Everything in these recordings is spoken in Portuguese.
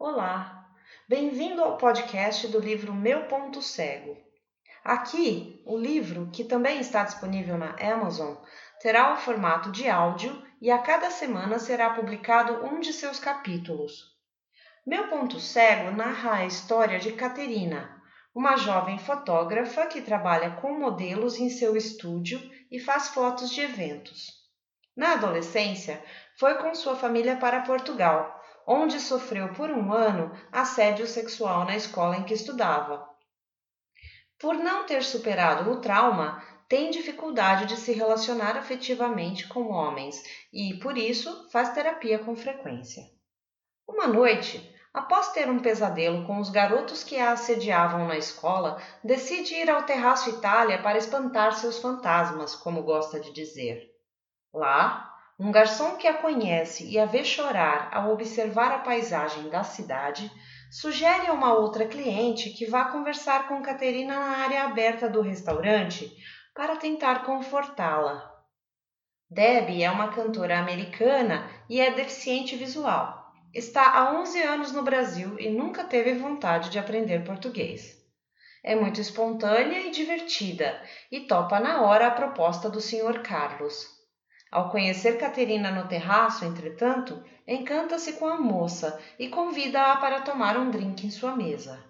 Olá, bem-vindo ao podcast do livro Meu Ponto Cego. Aqui, o livro, que também está disponível na Amazon, terá o formato de áudio e a cada semana será publicado um de seus capítulos. Meu Ponto Cego narra a história de Caterina, uma jovem fotógrafa que trabalha com modelos em seu estúdio e faz fotos de eventos. Na adolescência, foi com sua família para Portugal, onde sofreu por um ano assédio sexual na escola em que estudava. Por não ter superado o trauma, tem dificuldade de se relacionar afetivamente com homens e, por isso, faz terapia com frequência. Uma noite, após ter um pesadelo com os garotos que a assediavam na escola, decide ir ao Terraço Itália para espantar seus fantasmas, como gosta de dizer. Lá, um garçom que a conhece e a vê chorar ao observar a paisagem da cidade sugere a uma outra cliente que vá conversar com Caterina na área aberta do restaurante para tentar confortá-la. Debbie é uma cantora americana e é deficiente visual. Está há 11 anos no Brasil e nunca teve vontade de aprender português. É muito espontânea e divertida e topa na hora a proposta do Sr. Carlos. Ao conhecer Caterina no terraço, entretanto, encanta-se com a moça e convida-a para tomar um drink em sua mesa.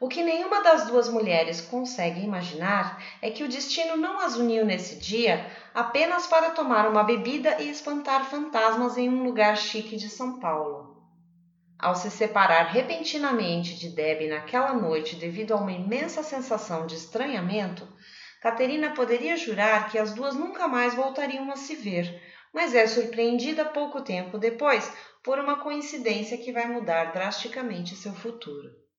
O que nenhuma das duas mulheres consegue imaginar é que o destino não as uniu nesse dia apenas para tomar uma bebida e espantar fantasmas em um lugar chique de São Paulo. Ao se separar repentinamente de Debbie naquela noite devido a uma imensa sensação de estranhamento, Caterina poderia jurar que as duas nunca mais voltariam a se ver, mas é surpreendida pouco tempo depois por uma coincidência que vai mudar drasticamente seu futuro.